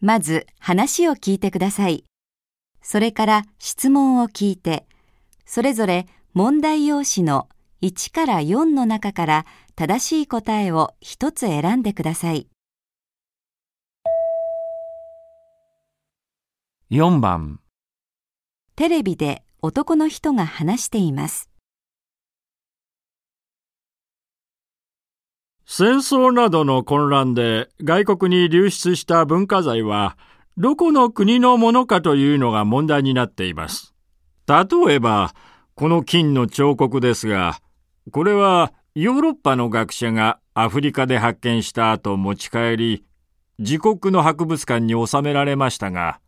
まず話を聞いてください。それから質問を聞いて、それぞれ問題用紙の1から4の中から正しい答えを一つ選んでください。4番、テレビで男の人が話しています。戦争などの混乱で外国に流出した文化財はどこの国のものかというのが問題になっています。例えば、この金の彫刻ですが、これはヨーロッパの学者がアフリカで発見した後持ち帰り、自国の博物館に収められましたが、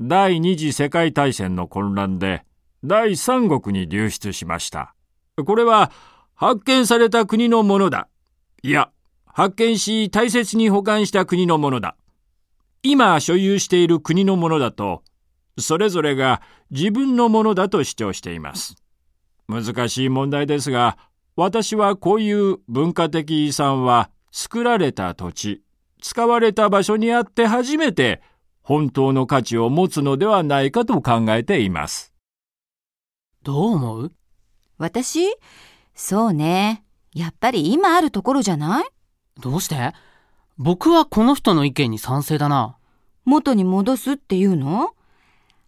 第二次世界大戦の混乱で第三国に流出しました。これは発見された国のものだ。いや、発見し大切に保管した国のものだ。今所有している国のものだと、それぞれが自分のものだと主張しています。難しい問題ですが、私はこういう文化的遺産は作られた土地、使われた場所にあって初めて本当の価値を持つのではないかと考えています。どう思う？私？そうね。やっぱり今あるところじゃない？どうして？僕はこの人の意見に賛成だな。元に戻すっていうの？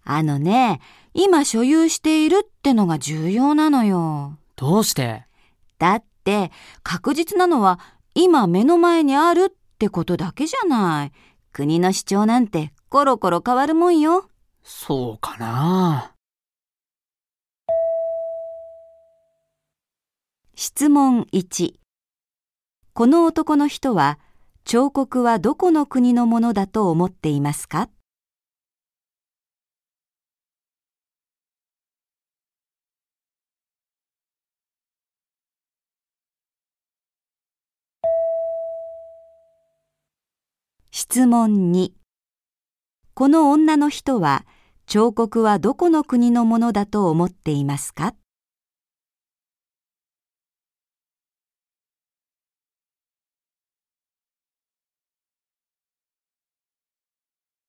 あのね、今所有しているってのが重要なのよ。どうして？だって確実なのは今目の前にあるってことだけじゃない。国の主張なんてコロコロ変わるもんよ。そうかな。質問1この男の人は彫刻はどこの国のものだと思っていますか？質問2この女の人は彫刻はどこの国のものだと思っていますか？